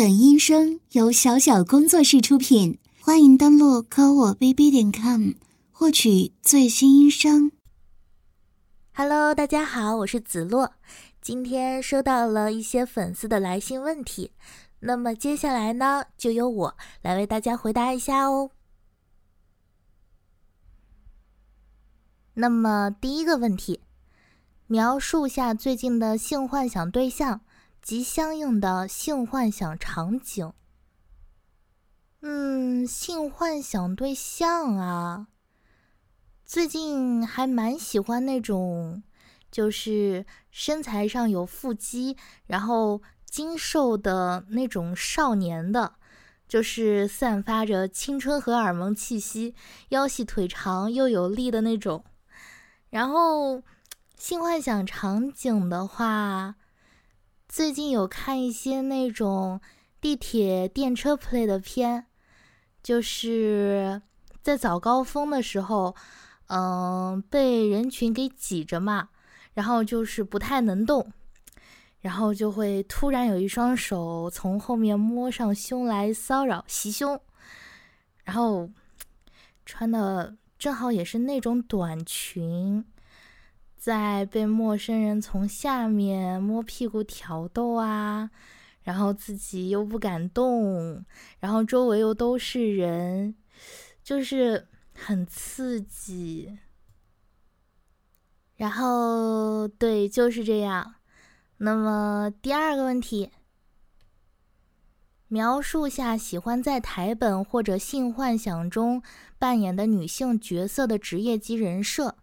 本音声由小小工作室出品，欢迎登录科我 bb 点 com 获取最新音声。Hello，大家好，我是子洛。今天收到了一些粉丝的来信问题，那么接下来呢，就由我来为大家回答一下哦。那么第一个问题，描述下最近的性幻想对象。及相应的性幻想场景。嗯，性幻想对象啊，最近还蛮喜欢那种，就是身材上有腹肌，然后精瘦的那种少年的，就是散发着青春荷尔蒙气息，腰细腿长又有力的那种。然后性幻想场景的话。最近有看一些那种地铁、电车 play 的片，就是在早高峰的时候，嗯，被人群给挤着嘛，然后就是不太能动，然后就会突然有一双手从后面摸上胸来骚扰袭胸，然后穿的正好也是那种短裙。在被陌生人从下面摸屁股挑逗啊，然后自己又不敢动，然后周围又都是人，就是很刺激。然后对，就是这样。那么第二个问题，描述下喜欢在台本或者性幻想中扮演的女性角色的职业及人设。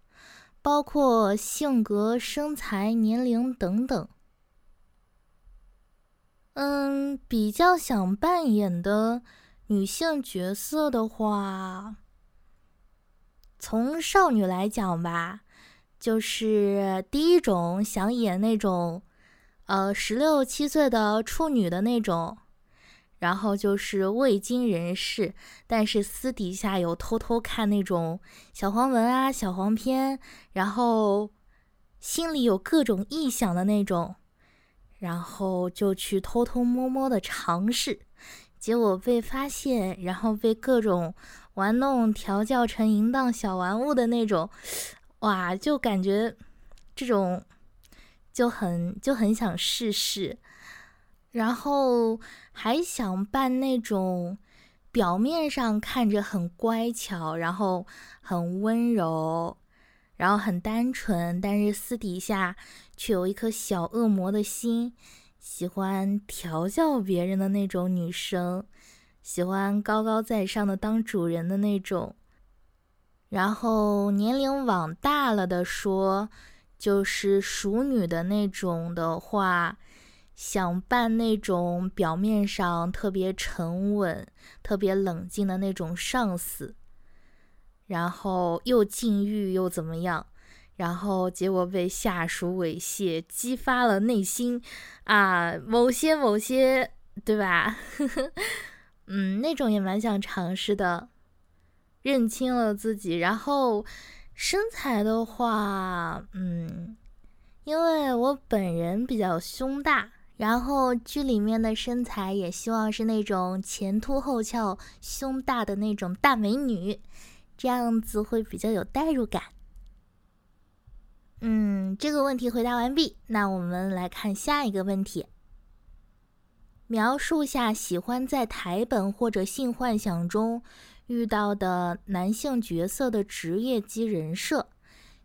包括性格、身材、年龄等等。嗯，比较想扮演的女性角色的话，从少女来讲吧，就是第一种想演那种，呃，十六七岁的处女的那种。然后就是未经人事，但是私底下有偷偷看那种小黄文啊、小黄片，然后心里有各种臆想的那种，然后就去偷偷摸摸的尝试，结果被发现，然后被各种玩弄、调教成淫荡小玩物的那种，哇，就感觉这种就很就很想试试。然后还想扮那种表面上看着很乖巧，然后很温柔，然后很单纯，但是私底下却有一颗小恶魔的心，喜欢调教别人的那种女生，喜欢高高在上的当主人的那种。然后年龄往大了的说，就是熟女的那种的话。想扮那种表面上特别沉稳、特别冷静的那种上司，然后又禁欲又怎么样，然后结果被下属猥亵，激发了内心啊某些某些，对吧？嗯，那种也蛮想尝试的，认清了自己。然后身材的话，嗯，因为我本人比较胸大。然后剧里面的身材也希望是那种前凸后翘、胸大的那种大美女，这样子会比较有代入感。嗯，这个问题回答完毕，那我们来看下一个问题。描述下喜欢在台本或者性幻想中遇到的男性角色的职业及人设，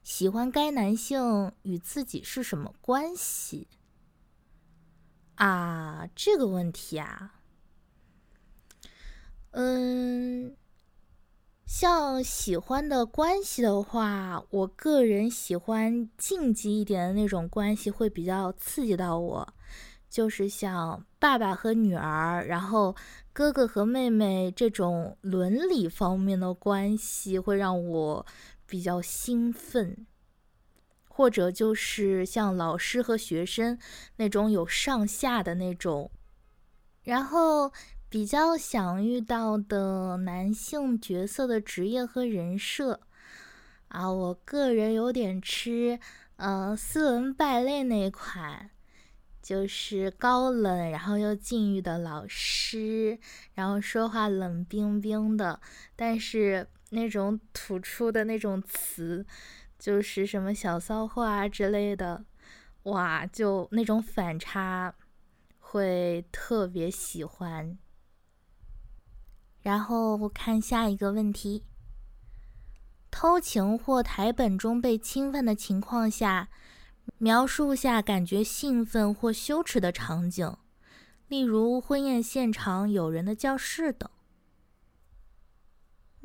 喜欢该男性与自己是什么关系？啊，这个问题啊，嗯，像喜欢的关系的话，我个人喜欢禁忌一点的那种关系会比较刺激到我，就是像爸爸和女儿，然后哥哥和妹妹这种伦理方面的关系会让我比较兴奋。或者就是像老师和学生那种有上下的那种，然后比较想遇到的男性角色的职业和人设。啊，我个人有点吃呃斯文败类那款，就是高冷，然后又禁欲的老师，然后说话冷冰冰的，但是那种吐出的那种词，就是什么小骚话之类的，哇，就那种反差，会特别喜欢。然后我看下一个问题：偷情或台本中被侵犯的情况下。描述下感觉兴奋或羞耻的场景，例如婚宴现场、友人的教室等。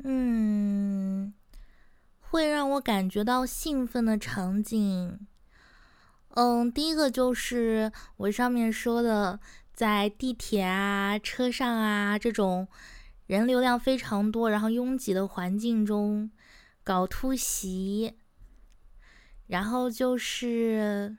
嗯，会让我感觉到兴奋的场景，嗯，第一个就是我上面说的，在地铁啊、车上啊这种人流量非常多、然后拥挤的环境中搞突袭。然后就是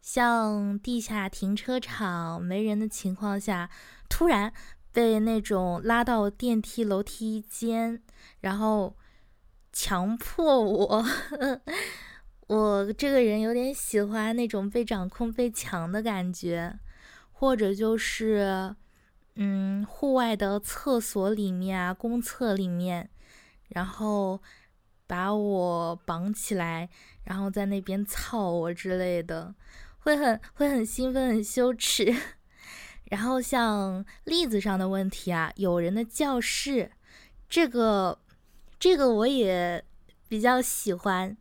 像地下停车场没人的情况下，突然被那种拉到电梯楼梯间，然后强迫我，我这个人有点喜欢那种被掌控、被强的感觉，或者就是嗯，户外的厕所里面啊，公厕里面，然后把我绑起来。然后在那边操我之类的，会很会很兴奋，很羞耻。然后像例子上的问题啊，有人的教室，这个这个我也比较喜欢，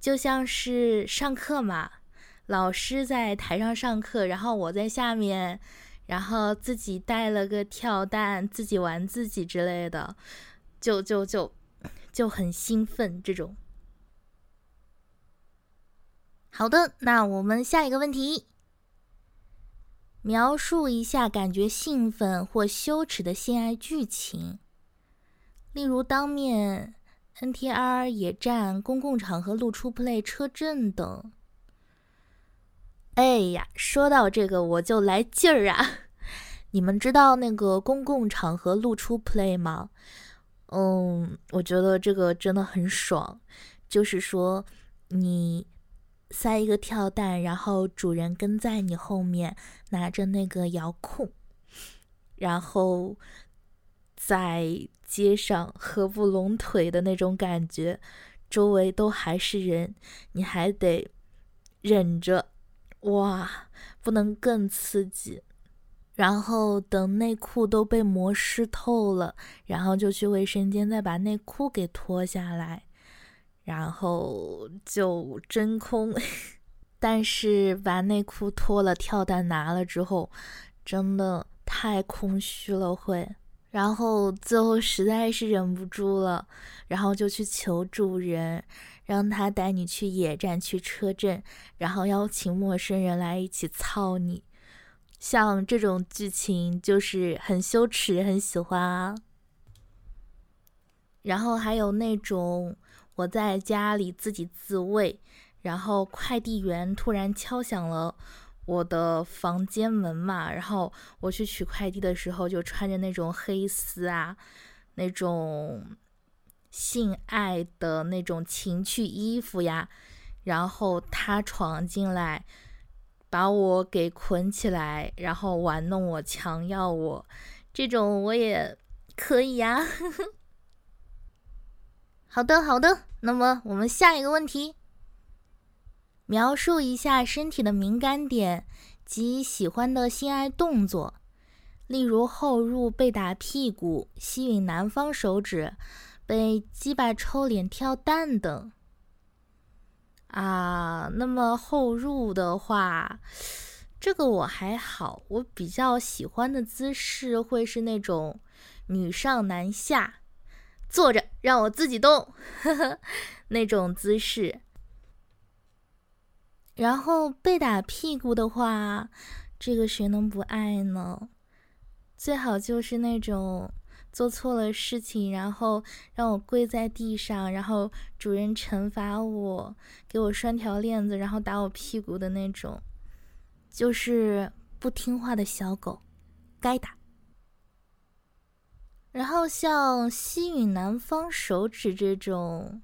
就像是上课嘛，老师在台上上课，然后我在下面，然后自己带了个跳蛋，自己玩自己之类的，就就就就很兴奋这种。好的，那我们下一个问题，描述一下感觉兴奋或羞耻的性爱剧情，例如当面、NTR、野战、公共场合露出 play、车震等。哎呀，说到这个我就来劲儿啊！你们知道那个公共场合露出 play 吗？嗯，我觉得这个真的很爽，就是说你。塞一个跳蛋，然后主人跟在你后面，拿着那个遥控，然后在街上合不拢腿的那种感觉，周围都还是人，你还得忍着，哇，不能更刺激。然后等内裤都被磨湿透了，然后就去卫生间再把内裤给脱下来。然后就真空，但是把内裤脱了，跳蛋拿了之后，真的太空虚了会。然后最后实在是忍不住了，然后就去求主人，让他带你去野战、去车震，然后邀请陌生人来一起操你。像这种剧情就是很羞耻，很喜欢啊。然后还有那种。我在家里自己自慰，然后快递员突然敲响了我的房间门嘛，然后我去取快递的时候就穿着那种黑丝啊，那种性爱的那种情趣衣服呀，然后他闯进来，把我给捆起来，然后玩弄我、强要我，这种我也可以呀。好的，好的。那么我们下一个问题，描述一下身体的敏感点及喜欢的性爱动作，例如后入、被打屁股、吸引男方手指、被鸡巴抽脸、跳蛋等。啊，那么后入的话，这个我还好，我比较喜欢的姿势会是那种女上男下。坐着让我自己动，呵呵，那种姿势。然后被打屁股的话，这个谁能不爱呢？最好就是那种做错了事情，然后让我跪在地上，然后主人惩罚我，给我拴条链子，然后打我屁股的那种，就是不听话的小狗，该打。然后像吸吮男方手指这种，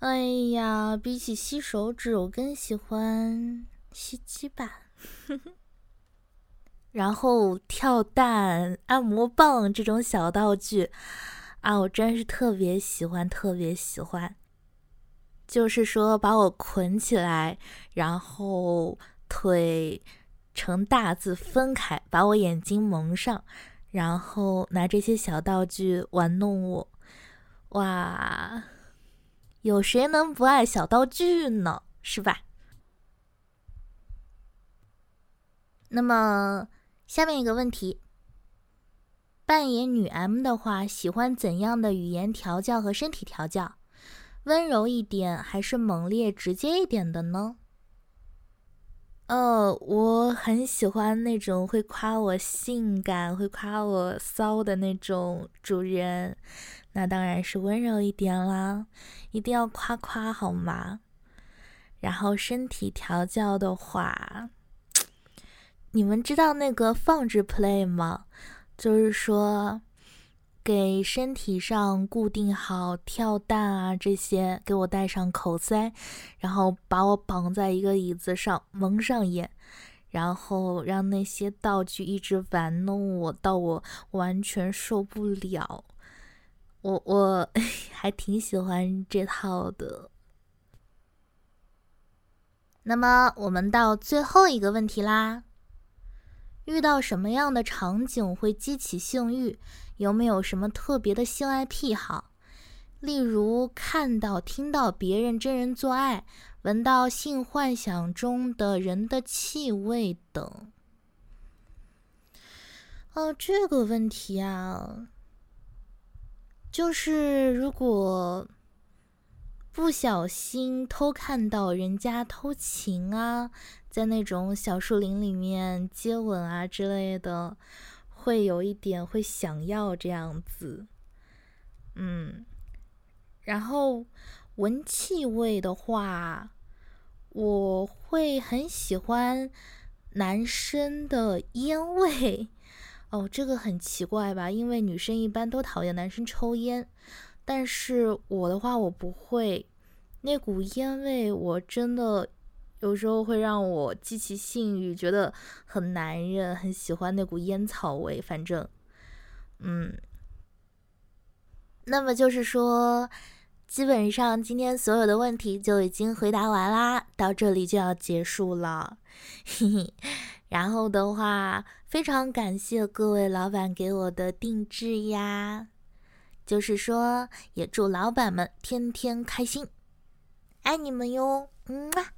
哎呀，比起吸手指，我更喜欢吸鸡吧。然后跳蛋、按摩棒这种小道具啊，我真是特别喜欢，特别喜欢。就是说，把我捆起来，然后腿呈大字分开，把我眼睛蒙上，然后拿这些小道具玩弄我。哇，有谁能不爱小道具呢？是吧？那么。下面一个问题：扮演女 M 的话，喜欢怎样的语言调教和身体调教？温柔一点还是猛烈直接一点的呢？哦，我很喜欢那种会夸我性感、会夸我骚的那种主人，那当然是温柔一点啦，一定要夸夸好吗？然后身体调教的话。你们知道那个放置 play 吗？就是说，给身体上固定好跳蛋啊这些，给我戴上口塞，然后把我绑在一个椅子上，蒙上眼，然后让那些道具一直玩弄我，到我完全受不了。我我 还挺喜欢这套的。那么我们到最后一个问题啦。遇到什么样的场景会激起性欲？有没有什么特别的性爱癖好？例如看到、听到别人真人做爱，闻到性幻想中的人的气味等。哦，这个问题啊，就是如果不小心偷看到人家偷情啊。在那种小树林里面接吻啊之类的，会有一点会想要这样子，嗯，然后闻气味的话，我会很喜欢男生的烟味，哦，这个很奇怪吧？因为女生一般都讨厌男生抽烟，但是我的话我不会，那股烟味我真的。有时候会让我激起性欲，觉得很男人，很喜欢那股烟草味。反正，嗯，那么就是说，基本上今天所有的问题就已经回答完啦，到这里就要结束了。嘿嘿，然后的话，非常感谢各位老板给我的定制呀，就是说，也祝老板们天天开心，爱你们哟，嗯啊。